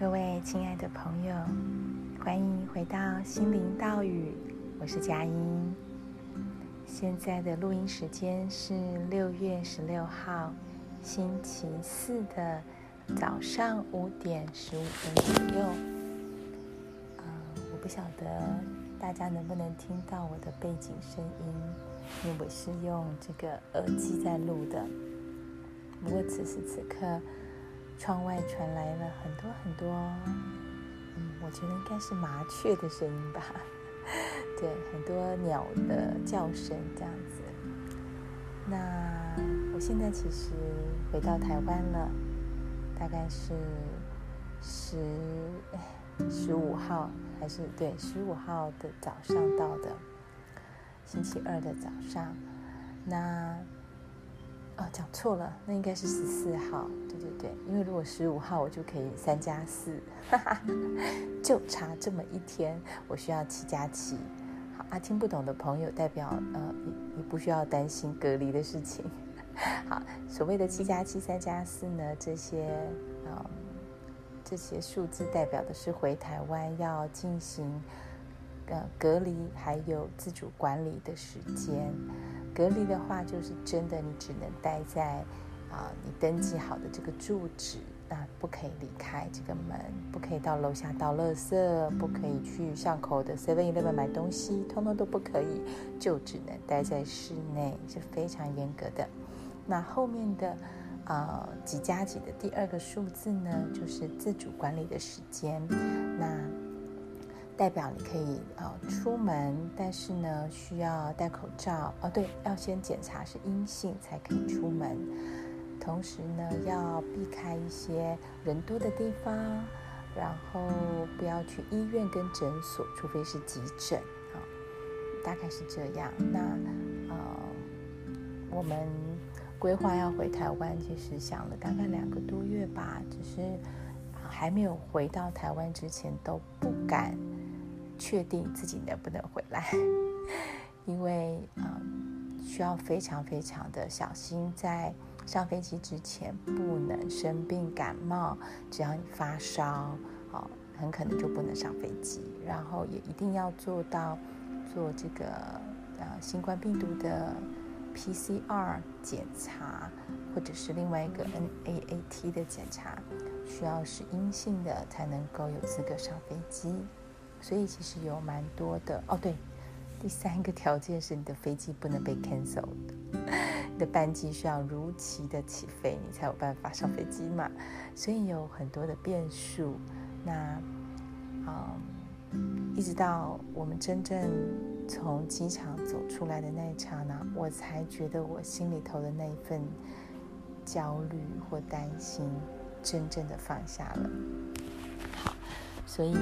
各位亲爱的朋友，欢迎回到心灵道语，我是佳音。现在的录音时间是六月十六号星期四的早上五点十五分左右。呃，我不晓得大家能不能听到我的背景声音，因为我是用这个耳机在录的。不过此时此刻，窗外传来了很多很多，嗯，我觉得应该是麻雀的声音吧。对，很多鸟的叫声这样子。那我现在其实回到台湾了，大概是十十五号还是对十五号的早上到的，星期二的早上。那哦，讲错了，那应该是十四号。对对对，因为如果十五号我就可以三加四，就差这么一天，我需要七加七。好啊，听不懂的朋友，代表呃，你你不需要担心隔离的事情。好，所谓的七加七、三加四呢，这些呃这些数字代表的是回台湾要进行呃隔离还有自主管理的时间。隔离的话，就是真的，你只能待在啊、你登记好的这个住址，那不可以离开这个门，不可以到楼下倒垃圾，不可以去巷口的 Seven Eleven 买东西，通通都不可以，就只能待在室内，是非常严格的。那后面的啊、几加几的第二个数字呢，就是自主管理的时间，那。代表你可以呃出门，但是呢需要戴口罩哦。对，要先检查是阴性才可以出门。同时呢要避开一些人多的地方，然后不要去医院跟诊所，除非是急诊啊、大概是这样。那呃我们规划要回台湾，其实想了大概两个多月吧，只是还没有回到台湾之前都不敢。确定自己能不能回来，因为嗯，需要非常非常的小心，在上飞机之前不能生病感冒，只要你发烧，哦，很可能就不能上飞机。然后也一定要做到做这个呃新冠病毒的 PCR 检查，或者是另外一个 NAAT 的检查，需要是阴性的才能够有资格上飞机。所以其实有蛮多的哦，对，第三个条件是你的飞机不能被 cancel 的，你的班机需要如期的起飞，你才有办法上飞机嘛。所以有很多的变数。那，嗯，一直到我们真正从机场走出来的那一刹那，我才觉得我心里头的那一份焦虑或担心，真正的放下了。好所以，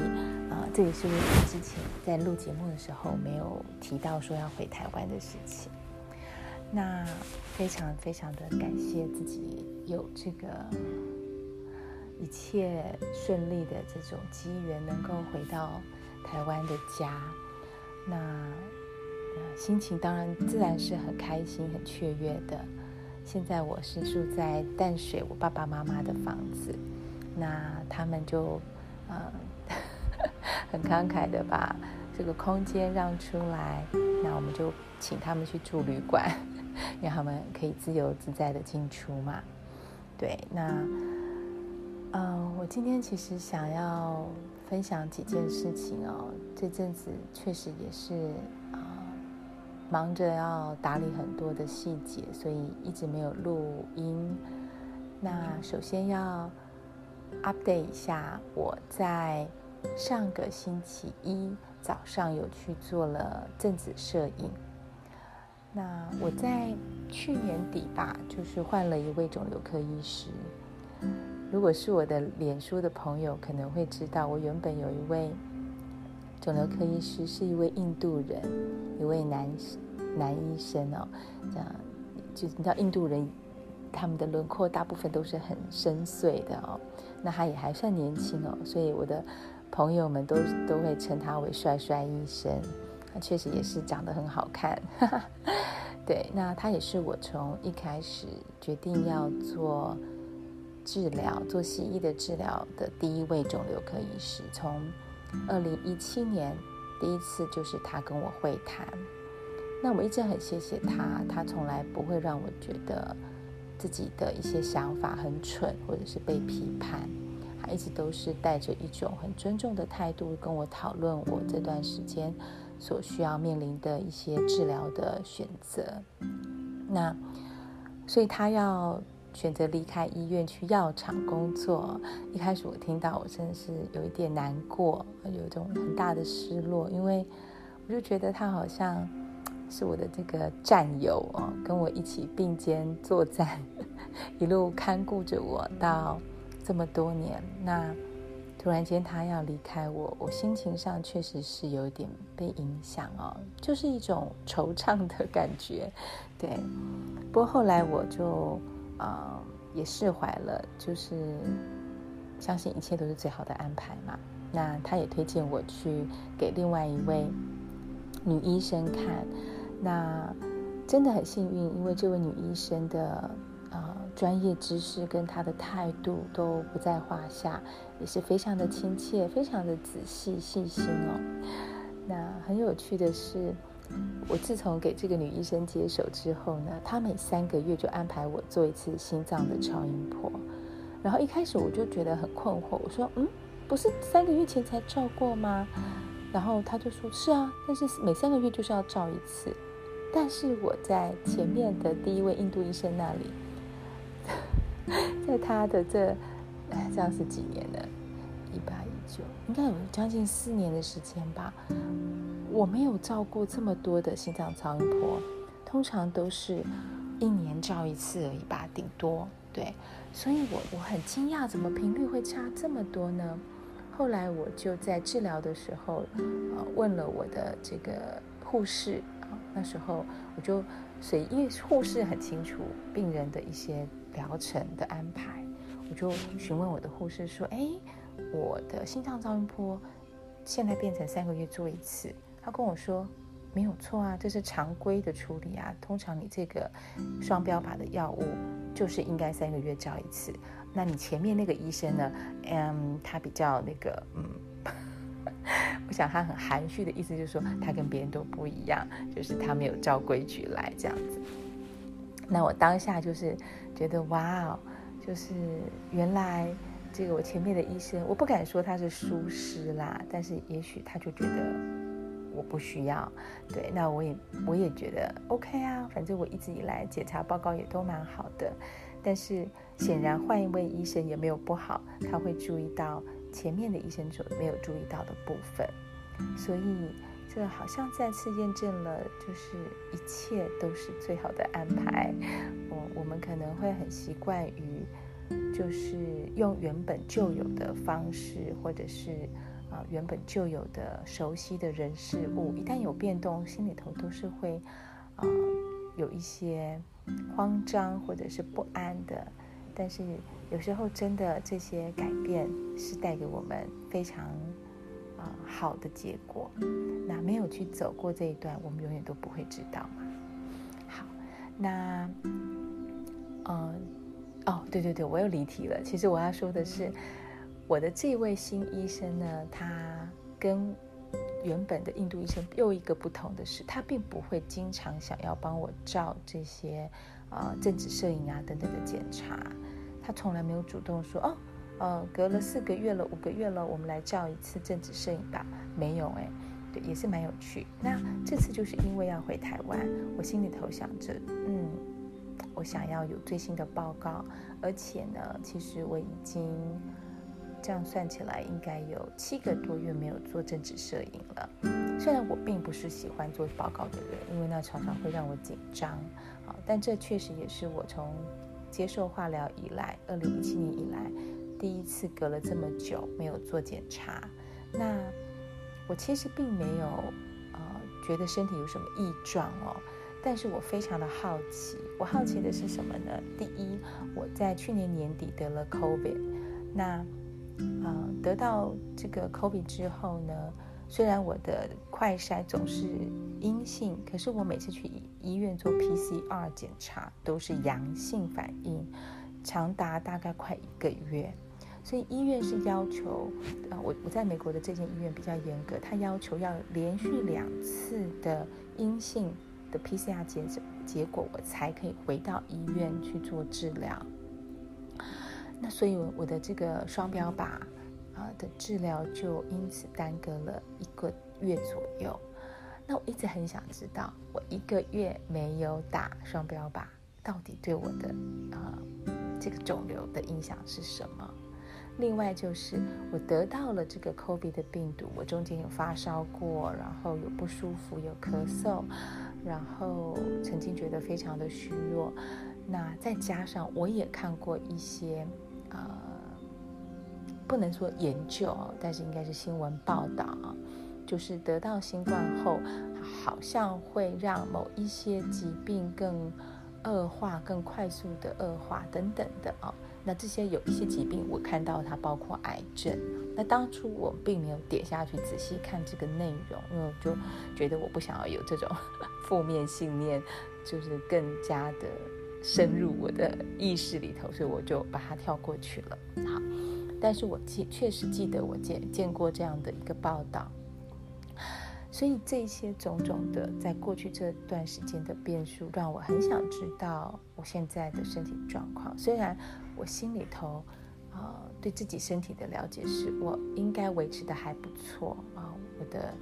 啊、这也是为什么之前在录节目的时候没有提到说要回台湾的事情。那非常非常的感谢自己有这个一切顺利的这种机缘，能够回到台湾的家。那、呃、心情当然自然是很开心、很雀跃的。现在我是住在淡水我爸爸妈妈的房子，那他们就呃。很慷慨的把这个空间让出来，那我们就请他们去住旅馆，让他们可以自由自在的进出嘛。对，那嗯、我今天其实想要分享几件事情哦。这阵子确实也是啊、忙着要打理很多的细节，所以一直没有录音。那首先要 update 一下我在。上个星期一早上有去做了正子摄影。那我在去年底吧，就是换了一位肿瘤科医师。如果是我的脸书的朋友，可能会知道，我原本有一位肿瘤科医师，是一位印度人，一位男男医生哦。这样，就你知道印度人，他们的轮廓大部分都是很深邃的哦。那他也还算年轻哦，所以我的。朋友们都都会称他为帅帅医生，他确实也是长得很好看。对，那他也是我从一开始决定要做治疗，做西医的治疗的第一位肿瘤科医师。从二零一七年第一次就是他跟我会谈，那我一直很谢谢他，他从来不会让我觉得自己的一些想法很蠢，或者是被批判。一直都是带着一种很尊重的态度跟我讨论我这段时间所需要面临的一些治疗的选择。那所以他要选择离开医院去药厂工作。一开始我听到，我真的是有一点难过，有一种很大的失落，因为我就觉得他好像是我的这个战友哦，跟我一起并肩作战，一路看顾着我到这么多年。那突然间他要离开我，我心情上确实是有点被影响哦，就是一种惆怅的感觉。对，不过后来我就。呃，也释怀了，就是相信一切都是最好的安排嘛。那他也推荐我去给另外一位女医生看，那真的很幸运，因为这位女医生的专业知识跟他的态度都不在话下，也是非常的亲切，非常的仔细细心哦。那很有趣的是。我自从给这个女医生接手之后呢，她每三个月就安排我做一次心脏的超音波。然后一开始我就觉得很困惑，我说：“嗯，不是三个月前才照过吗？”然后她就说：“是啊，但是每三个月就是要照一次。”但是我在前面的第一位印度医生那里，在他的这，哎，这样是几年了？一八一九，应该有将近四年的时间吧。我没有照过这么多的心脏超音波，通常都是一年照一次而已吧，顶多对。所以我我很惊讶，怎么频率会差这么多呢？后来我就在治疗的时候，呃，问了我的这个护士，那时候我就随，因为护士很清楚病人的一些疗程的安排，我就询问我的护士说：“哎，我的心脏超音波现在变成三个月做一次。”他跟我说：“没有错啊，这是常规的处理啊。通常你这个双标靶的药物就是应该三个月照一次。那你前面那个医生呢？嗯，他比较那个，嗯，我想他很含蓄的意思就是说，他跟别人都不一样，就是他没有照规矩来这样子。那我当下就是觉得哇哦，就是原来这个我前面的医生，我不敢说他是疏失啦，但是也许他就觉得。”我不需要，对，那我也我也觉得 OK 啊，反正我一直以来检查报告也都蛮好的，但是显然换一位医生也没有不好，他会注意到前面的医生所没有注意到的部分，所以这好像再次验证了，就是一切都是最好的安排。我我们可能会很习惯于，就是用原本就有的方式，或者是。啊，原本就有的熟悉的人事物，一旦有变动，心里头都是会啊有一些慌张或者是不安的。但是有时候真的这些改变是带给我们非常啊好的结果。那没有去走过这一段，我们永远都不会知道嘛。好，那嗯哦，对对对，我又离题了。其实我要说的是。我的这位新医生呢，他跟原本的印度医生又一个不同的是，他并不会经常想要帮我照这些呃正子摄影啊等等的检查，他从来没有主动说哦，呃，隔了四个月了，五个月了，我们来照一次正子摄影吧，没有哎，对，也是蛮有趣。那这次就是因为要回台湾，我心里头想着，嗯，我想要有最新的报告，而且呢，其实我已经。这样算起来，应该有七个多月没有做正子摄影了。虽然我并不是喜欢做报告的人，因为那常常会让我紧张。啊，但这确实也是我从接受化疗以来，二零一七年以来第一次隔了这么久没有做检查。那我其实并没有呃觉得身体有什么异状哦，但是我非常的好奇。我好奇的是什么呢？第一，我在去年年底得了 COVID，那。呃，得到这个 COVID 之后呢，虽然我的快筛总是阴性，可是我每次去医院做 PCR 检查都是阳性反应，长达大概快一个月。所以医院是要求，呃，我我在美国的这间医院比较严格，他要求要连续两次的阴性的 PCR 结结果，我才可以回到医院去做治疗。那所以我的这个双标靶啊的治疗就因此耽搁了一个月左右。那我一直很想知道，我一个月没有打双标靶，到底对我的呃这个肿瘤的影响是什么？另外就是我得到了这个 COVID 的病毒，我中间有发烧过，然后有不舒服，有咳嗽，然后曾经觉得非常的虚弱。那再加上我也看过一些呃，不能说研究哦，但是应该是新闻报道，就是得到新冠后，好像会让某一些疾病更恶化，更快速的恶化等等的啊。那这些有一些疾病，我看到它包括癌症。那当初我并没有点下去仔细看这个内容，因为我就觉得我不想要有这种 负面信念，就是更加的深入我的意识里头，所以我就把它跳过去了。好，但是我记确实记得我见见过这样的一个报道。所以这些种种的，在过去这段时间的变数，让我很想知道我现在的身体状况。虽然我心里头，呃，对自己身体的了解是我应该维持的还不错啊，我的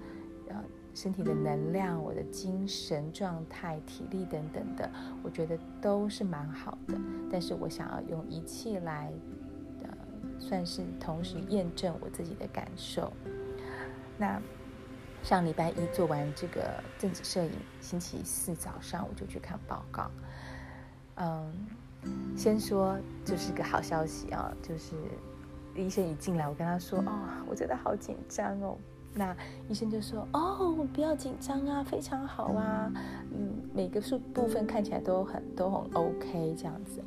呃身体的能量、我的精神状态、体力等等的，我觉得都是蛮好的。但是我想要用仪器来，呃，算是同时验证我自己的感受。那。上礼拜一做完这个正子摄影，星期四早上我就去看报告。嗯，先说就是个好消息啊，就是医生一进来，我跟他说：“哦，我真的好紧张哦。”那医生就说：“哦，不要紧张啊，非常好啊，嗯，每个数部分看起来都很都很 OK 这样子。”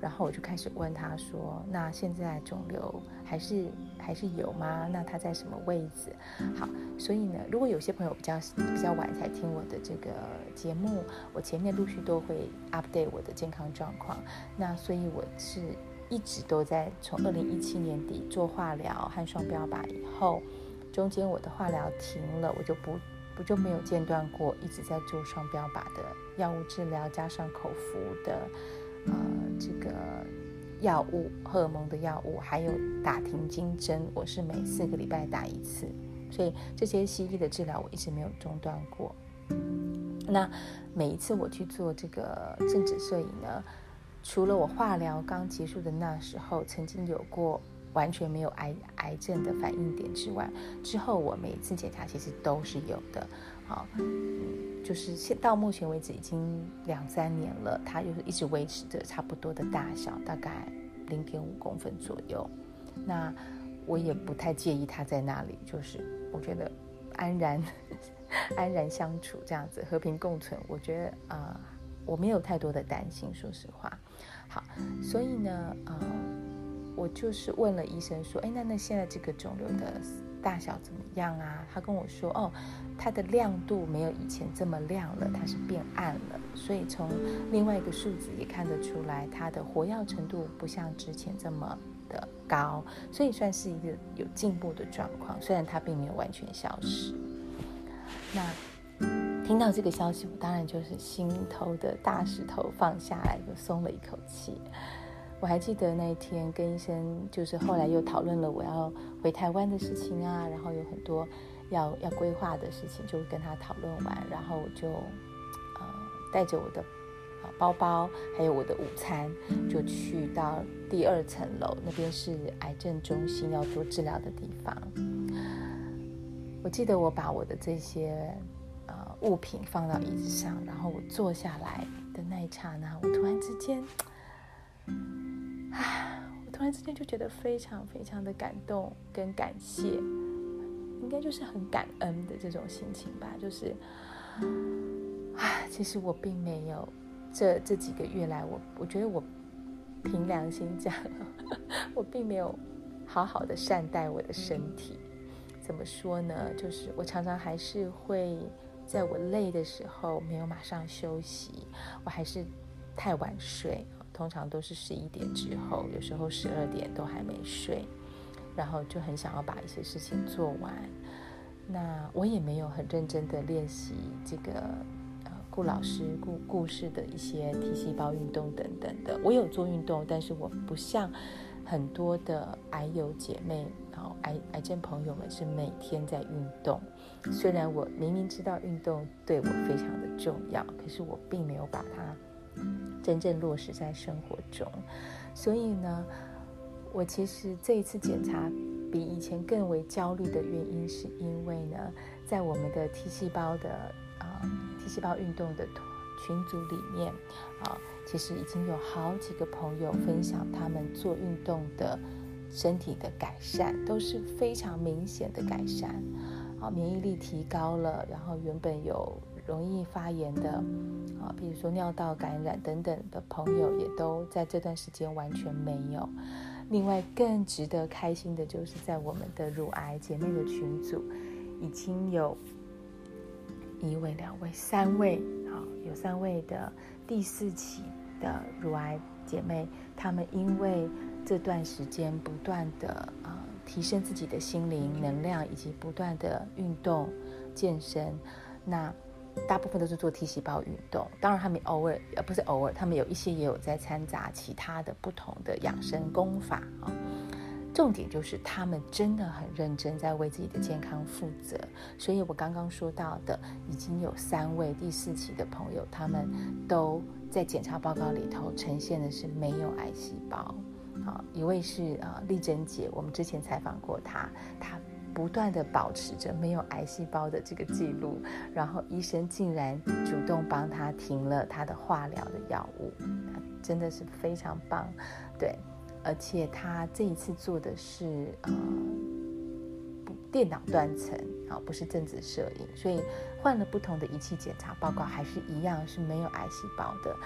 然后我就开始问他说：“那现在肿瘤还是还是有吗？那它在什么位置？”好，所以呢，如果有些朋友比较比较晚才听我的这个节目，我前面陆续都会 update 我的健康状况。那所以我是一直都在从二零一七年底做化疗和双标靶以后，中间我的化疗停了，我就不不就没有间断过，一直在做双标靶的药物治疗，加上口服的。呃，这个药物、荷尔蒙的药物，还有打停经针，我是每四个礼拜打一次，所以这些西医的治疗我一直没有中断过。那每一次我去做这个正子摄影呢，除了我化疗刚结束的那时候曾经有过完全没有癌癌症的反应点之外，之后我每一次检查其实都是有的。好。就是现到目前为止已经两三年了，它就是一直维持着差不多的大小，大概零点五公分左右。那我也不太介意它在那里，就是我觉得安然 安然相处这样子和平共存，我觉得啊、我没有太多的担心，说实话。好，所以呢，啊、呃，我就是问了医生说，哎，那那现在这个肿瘤的。大小怎么样啊？他跟我说，哦，它的亮度没有以前这么亮了，它是变暗了。所以从另外一个数字也看得出来，它的活跃程度不像之前这么的高，所以算是一个有进步的状况。虽然它并没有完全消失。那听到这个消息，我当然就是心头的大石头放下来，就松了一口气。我还记得那一天跟医生，就是后来又讨论了我要回台湾的事情啊，然后有很多要要规划的事情，就跟他讨论完，然后我就呃带着我的包包，还有我的午餐，就去到第二层楼，那边是癌症中心要做治疗的地方。我记得我把我的这些呃物品放到椅子上，然后我坐下来的那一刹那，我突然之间。啊！我突然之间就觉得非常非常的感动跟感谢，应该就是很感恩的这种心情吧。就是啊，其实我并没有这这几个月来，我我觉得我凭良心讲，我并没有好好的善待我的身体。怎么说呢？就是我常常还是会在我累的时候没有马上休息，我还是太晚睡。通常都是十一点之后，有时候十二点都还没睡，然后就很想要把一些事情做完。那我也没有很认真的练习这个呃顾老师故故事的一些 T 细胞运动等等的。我有做运动，但是我不像很多的癌友姐妹，然后癌癌症朋友们是每天在运动。虽然我明明知道运动对我非常的重要，可是我并没有把它真正落实在生活中。所以呢，我其实这一次检查。比以前更为焦虑的原因，是因为呢，在我们的 T 细胞的啊、呃、T 细胞运动的群组里面啊、其实已经有好几个朋友分享他们做运动的身体的改善，都是非常明显的改善啊、免疫力提高了，然后原本有容易发炎的啊，比如说尿道感染等等的朋友，也都在这段时间完全没有。另外，更值得开心的就是，在我们的乳癌姐妹的群组，已经有一位、两位、三位，啊，有三位的第四期的乳癌姐妹，她们因为这段时间不断的啊提升自己的心灵能量，以及不断的运动健身，那。大部分都是做 T 细胞运动，当然他们偶尔，呃，不是偶尔，他们有一些也有在掺杂其他的不同的养生功法啊。重点就是他们真的很认真，在为自己的健康负责。所以我刚刚说到的，已经有三位第四期的朋友，他们都在检查报告里头呈现的是没有癌细胞。好，一位是啊丽珍姐，我们之前采访过她，她。不断地保持着没有癌细胞的这个记录，然后医生竟然主动帮他停了他的化疗的药物，真的是非常棒，对，而且他这一次做的是呃电脑断层啊，不是正子摄影，所以换了不同的仪器检查报告还是一样是没有癌细胞的，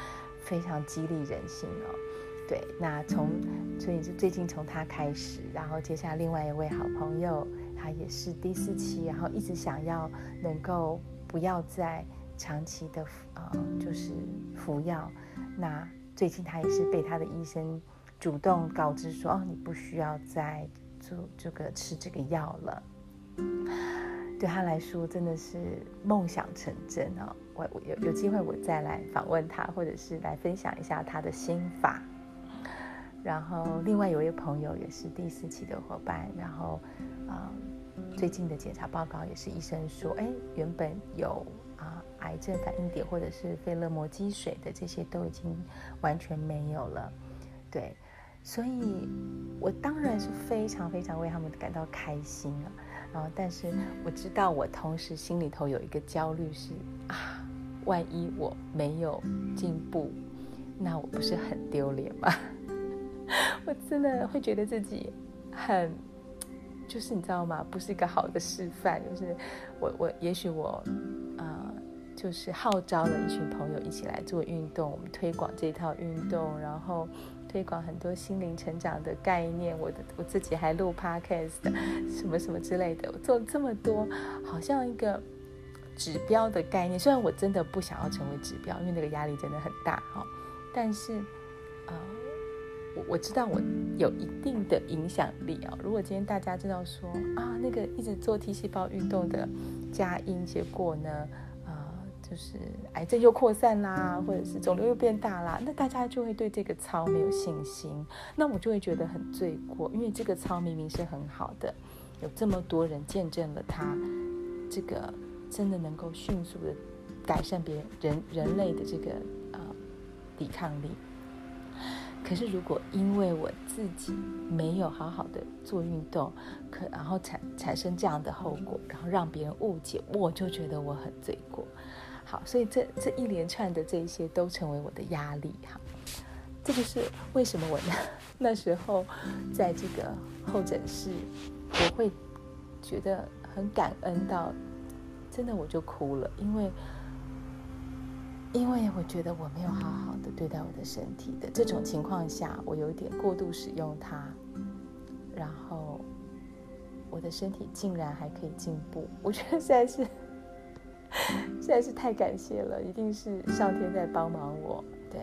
非常激励人心哦。对，那从所以就最近从他开始，然后接下来另外一位好朋友。他也是第四期，然后一直想要能够不要再长期的啊、呃，就是服药。那最近他也是被他的医生主动告知说：“哦，你不需要再做这个吃这个药了。”对他来说真的是梦想成真哦。我我有有机会我再来访问他，或者是来分享一下他的心法。然后另外有一位朋友也是第四期的伙伴，然后啊。最近的检查报告也是医生说，哎，原本有啊癌症反应点或者是肺勒膜积水的这些都已经完全没有了，对，所以我当然是非常非常为他们感到开心了啊，啊，但是我知道我同时心里头有一个焦虑是啊，万一我没有进步，那我不是很丢脸吗？我真的会觉得自己很。就是你知道吗？不是一个好的示范。就是我我也许我，呃，就是号召了一群朋友一起来做运动，我们推广这套运动，然后推广很多心灵成长的概念。我的我自己还录 podcast，什么什么之类的。我做了这么多，好像一个指标的概念。虽然我真的不想要成为指标，因为那个压力真的很大哈。但是，呃。我我知道我有一定的影响力啊！如果今天大家知道说啊，那个一直做 T 细胞运动的佳音，结果呢，呃，就是癌症又扩散啦，或者是肿瘤又变大啦，那大家就会对这个操没有信心，那我就会觉得很罪过，因为这个操明明是很好的，有这么多人见证了它，这个真的能够迅速的改善别人人人类的这个呃抵抗力。可是，如果因为我自己没有好好的做运动，可然后产产生这样的后果，然后让别人误解，我就觉得我很罪过。好，所以这这一连串的这一些都成为我的压力哈。这就是为什么我那那时候在这个候诊室，我会觉得很感恩到，真的我就哭了，因为。因为我觉得我没有好好的对待我的身体的这种情况下，我有点过度使用它，然后我的身体竟然还可以进步，我觉得实在是实在是太感谢了，一定是上天在帮忙我。对，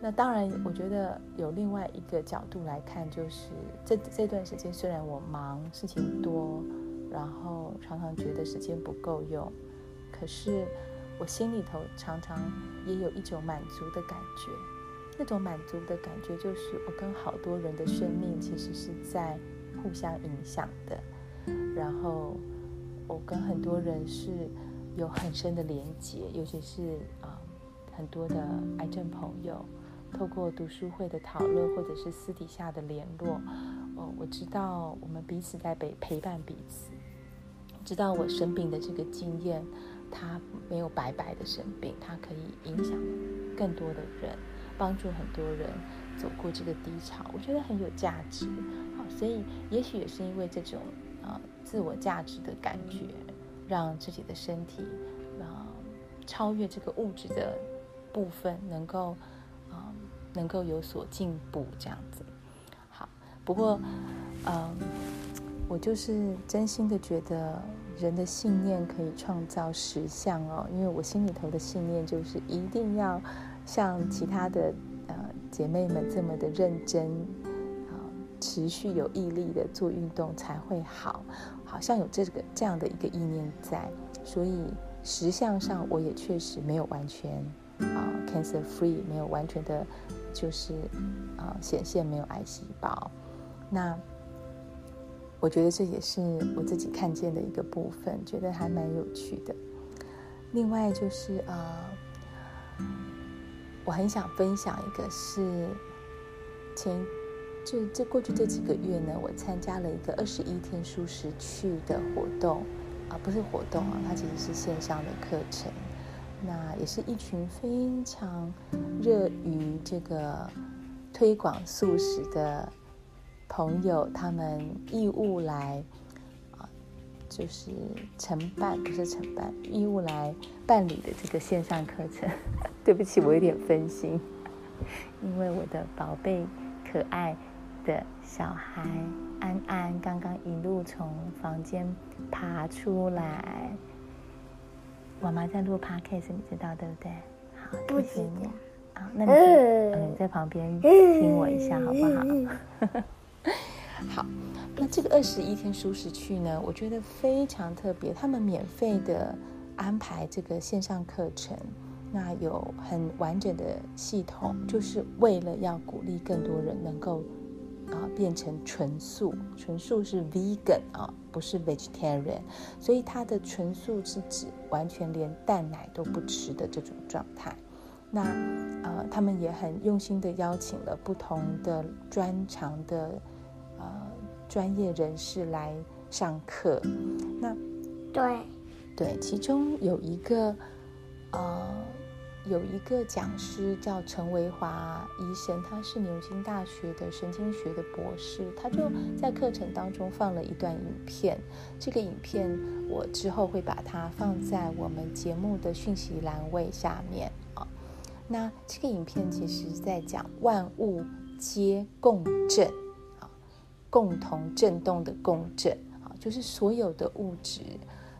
那当然，我觉得有另外一个角度来看，就是这这段时间虽然我忙，事情多，然后常常觉得时间不够用，可是我心里头常常也有一种满足的感觉。那种满足的感觉，就是我跟好多人的生命其实是在互相影响的，然后我跟很多人是有很深的连结，尤其是啊、很多的癌症朋友。透过读书会的讨论，或者是私底下的联络，哦，我知道我们彼此在陪陪伴彼此，知道我生病的这个经验，它没有白白的生病，它可以影响更多的人，帮助很多人走过这个低潮，我觉得很有价值。好，所以也许也是因为这种啊、自我价值的感觉，让自己的身体啊、超越这个物质的部分，能够啊。能够有所进步，这样子，好。不过，嗯，我就是真心的觉得，人的信念可以创造实相哦。因为我心里头的信念就是，一定要像其他的呃姐妹们这么的认真啊、持续有毅力的做运动才会好。好像有这个这样的一个意念在，所以实相上我也确实没有完全啊、cancer free，没有完全的。就是啊，显现没有癌细胞。那我觉得这也是我自己看见的一个部分，觉得还蛮有趣的。另外就是啊，我很想分享一个是前这这过去这几个月呢，我参加了一个二十一天素食趣的活动啊，不是活动啊，它其实是线上的课程。那也是一群非常热于这个推广素食的朋友，他们义务来啊，就是承办，不是承办，义务来办理的这个线上课程。对不起，我有点分心，因为我的宝贝可爱的小孩安安刚刚一路从房间爬出来。我妈在录 podcast，你知道对不对？好，谢谢你。好，那你嗯在旁边听我一下好不好？好，那这个二十一天蔬食趣呢，我觉得非常特别。他们免费的安排这个线上课程，那有很完整的系统，就是为了要鼓励更多人能够。啊，变成纯素，纯素是 vegan 啊，不是 vegetarian，所以它的纯素是指完全连蛋奶都不吃的这种状态。那呃，他们也很用心的邀请了不同的专长的专业人士来上课。那对对，其中有一个呃。有一个讲师叫陈维华医生，他是牛津大学的神经学的博士，他就在课程当中放了一段影片。这个影片我之后会把它放在我们节目的讯息栏位下面啊。那这个影片其实在讲万物皆共振啊，共同震动的共振啊，就是所有的物质。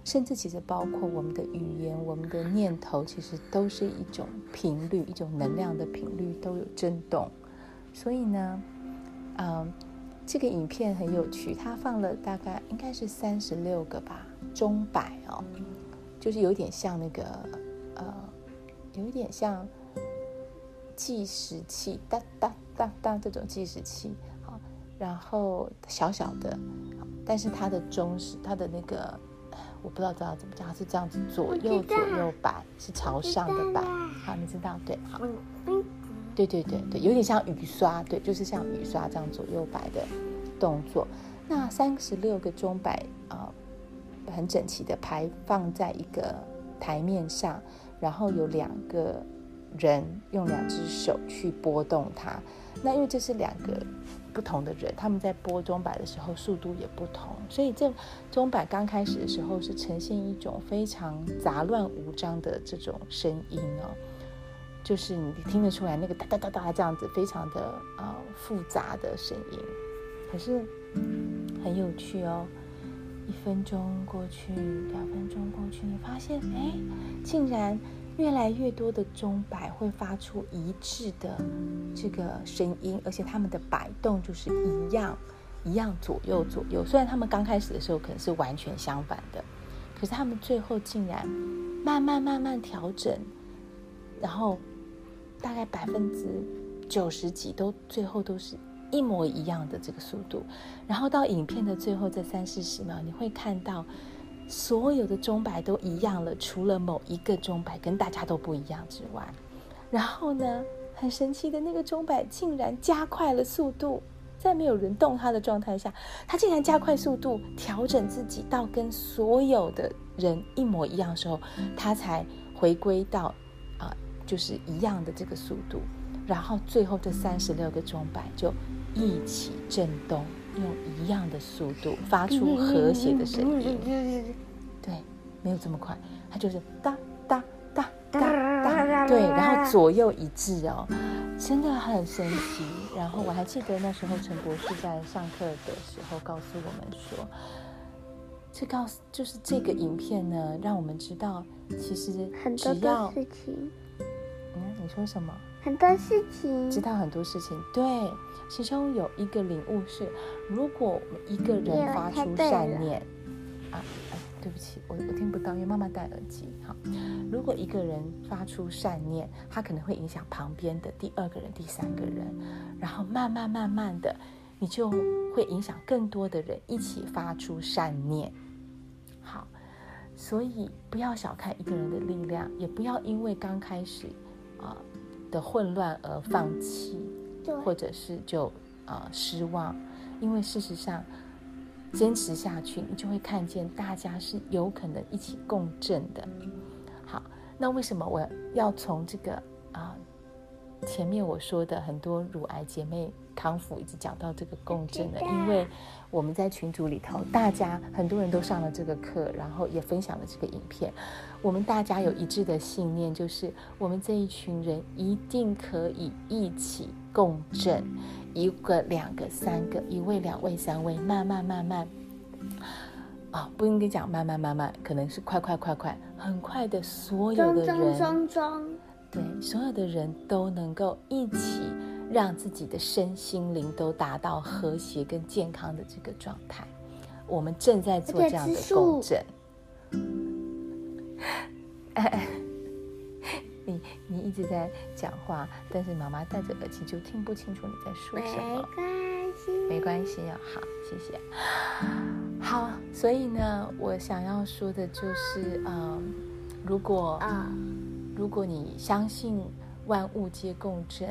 甚至其实包括我们的语言、我们的念头，其实都是一种频率、一种能量的频率，都有震动。所以呢，嗯，这个影片很有趣，它放了大概应该是三十六个吧钟摆哦，就是有点像那个呃，有点像计时器，哒哒哒哒这种计时器，然后小小的，但是它的钟是它的那个。我不知道知道怎么讲，它是这样子，左右左右摆是朝上的摆，好，你知道对，好，对对对对，有点像雨刷，对，就是像雨刷这样左右摆的动作。那三十六个钟摆啊，很整齐的排放在一个台面上，然后有两个人用两只手去拨动它。那因为这是两个。不同的人，他们在拨钟摆的时候速度也不同，所以这钟摆刚开始的时候是呈现一种非常杂乱无章的这种声音哦，就是你听得出来那个哒哒哒哒这样子非常的啊、呃、复杂的声音，可是很有趣哦。一分钟过去，两分钟过去，你发现哎，竟然越来越多的钟摆会发出一致的这个声音，而且它们的摆动就是一样，一样左右左右。虽然他们刚开始的时候可能是完全相反的，可是他们最后竟然慢慢慢慢调整，然后大概百分之九十几都最后都是一模一样的这个速度。然后到影片的最后这三四十秒，你会看到。所有的钟摆都一样了，除了某一个钟摆跟大家都不一样之外，然后呢，很神奇的那个钟摆竟然加快了速度，在没有人动它的状态下，它竟然加快速度，调整自己到跟所有的人一模一样的时候，它才回归到啊、就是一样的这个速度，然后最后这三十六个钟摆就一起震动。用一样的速度发出和谐的声音，对，没有这么快，它就是哒哒哒哒哒，对，然后左右一致哦，真的很神奇。然后我还记得那时候陈博士在上课的时候告诉我们说，这告诉就是这个影片呢，让我们知道其实很多事情，嗯，你说什么？很多事情，知道很多事情，对。其中有一个领悟是，如果一个人发出善念，啊，啊，对不起，我我听不到，因为妈妈戴耳机。好，如果一个人发出善念，他可能会影响旁边的第二个人、第三个人，然后慢慢慢慢的，你就会影响更多的人一起发出善念。好，所以不要小看一个人的力量，也不要因为刚开始啊的混乱而放弃。或者是就呃失望，因为事实上坚持下去，你就会看见大家是有可能一起共振的。好，那为什么我要从这个啊、呃、前面我说的很多乳癌姐妹康复一直讲到这个共振了？因为我们在群组里头，大家很多人都上了这个课，然后也分享了这个影片。我们大家有一致的信念，就是我们这一群人一定可以一起共振，一个、两个、三个，一位、两位、三位，慢慢、慢慢，啊、哦，不应该讲慢慢、慢慢，可能是快、快、快、快，很快的，所有的人，对，所有的人都能够一起。让自己的身心灵都达到和谐跟健康的这个状态，我们正在做这样的共振。你你一直在讲话，但是妈妈戴着耳机就听不清楚你在说什么。没关系，没关系哦。好，谢谢。好，所以呢，我想要说的就是，嗯，如果啊，如果你相信万物皆共振。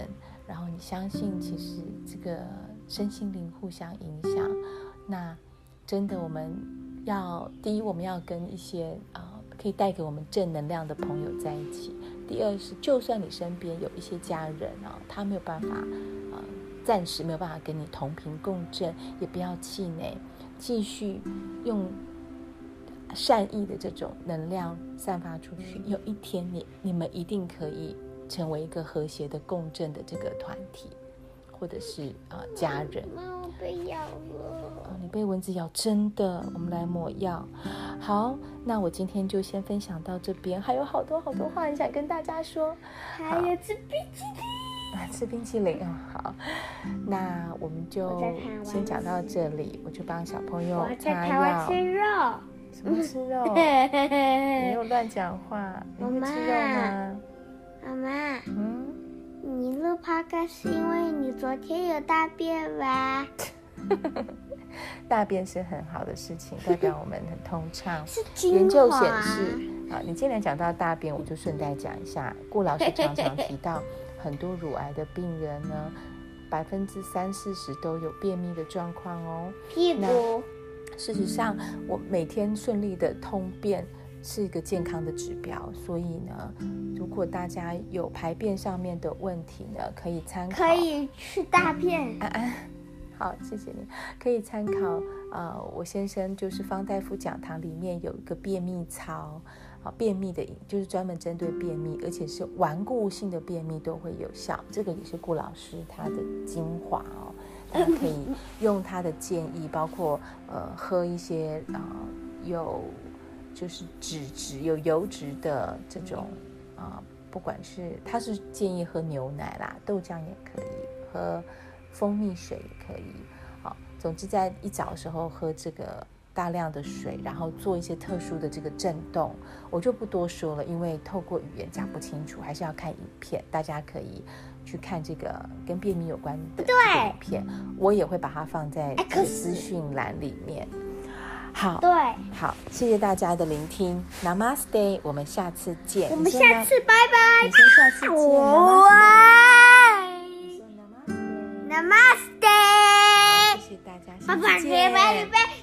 然后你相信，其实这个身心灵互相影响，那真的我们要第一，我们要跟一些啊、可以带给我们正能量的朋友在一起；第二是，就算你身边有一些家人啊、他没有办法啊、暂时没有办法跟你同频共振，也不要气馁，继续用善意的这种能量散发出去。有一天你，你你们一定可以。成为一个和谐的共振的这个团体，或者是啊、呃、家人。妈，我被咬了。哦，你被蚊子咬，真的。我们来抹药。好，那我今天就先分享到这边，还有好多好多话很想跟大家说。还有吃冰淇淋。啊，吃冰淇淋啊、哦！好，那我们就先讲到这里。我就帮小朋友擦药。吃肉？什么吃肉？你没有乱讲话。你会吃肉吗？妈妈，嗯，你录 podcast 是因为你昨天有大便吧？大便是很好的事情，代表我们很通畅。是研究显示，啊，你既然讲到大便，我就顺带讲一下。顾老师常常提到，很多乳癌的病人呢，百分之三四十都有便秘的状况哦。屁股。事实上，我每天顺利的通便。是一个健康的指标，所以呢，如果大家有排便上面的问题呢，可以参考。可以去大便。安安，好，谢谢你。可以参考，呃，我先生就是方大夫讲堂里面有一个便秘操，啊，便秘的，就是专门针对便秘，而且是顽固性的便秘都会有效。这个也是顾老师他的精华哦，可以用他的建议，包括呃，喝一些啊、有。就是脂质有油脂的这种啊啊，不管是他是建议喝牛奶啦，豆浆也可以，喝蜂蜜水也可以。好，总之在一早的时候喝这个大量的水，然后做一些特殊的这个震动，我就不多说了，因为透过语言讲不清楚，还是要看影片，大家可以去看这个跟便秘有关的影片，我也会把它放在 X 资讯栏里面。好，对，好，谢谢大家的聆听，Namaste，我们下次见。我们下次拜拜，我们下次见，Namaste，Namaste，谢谢大家，拜拜，拜拜。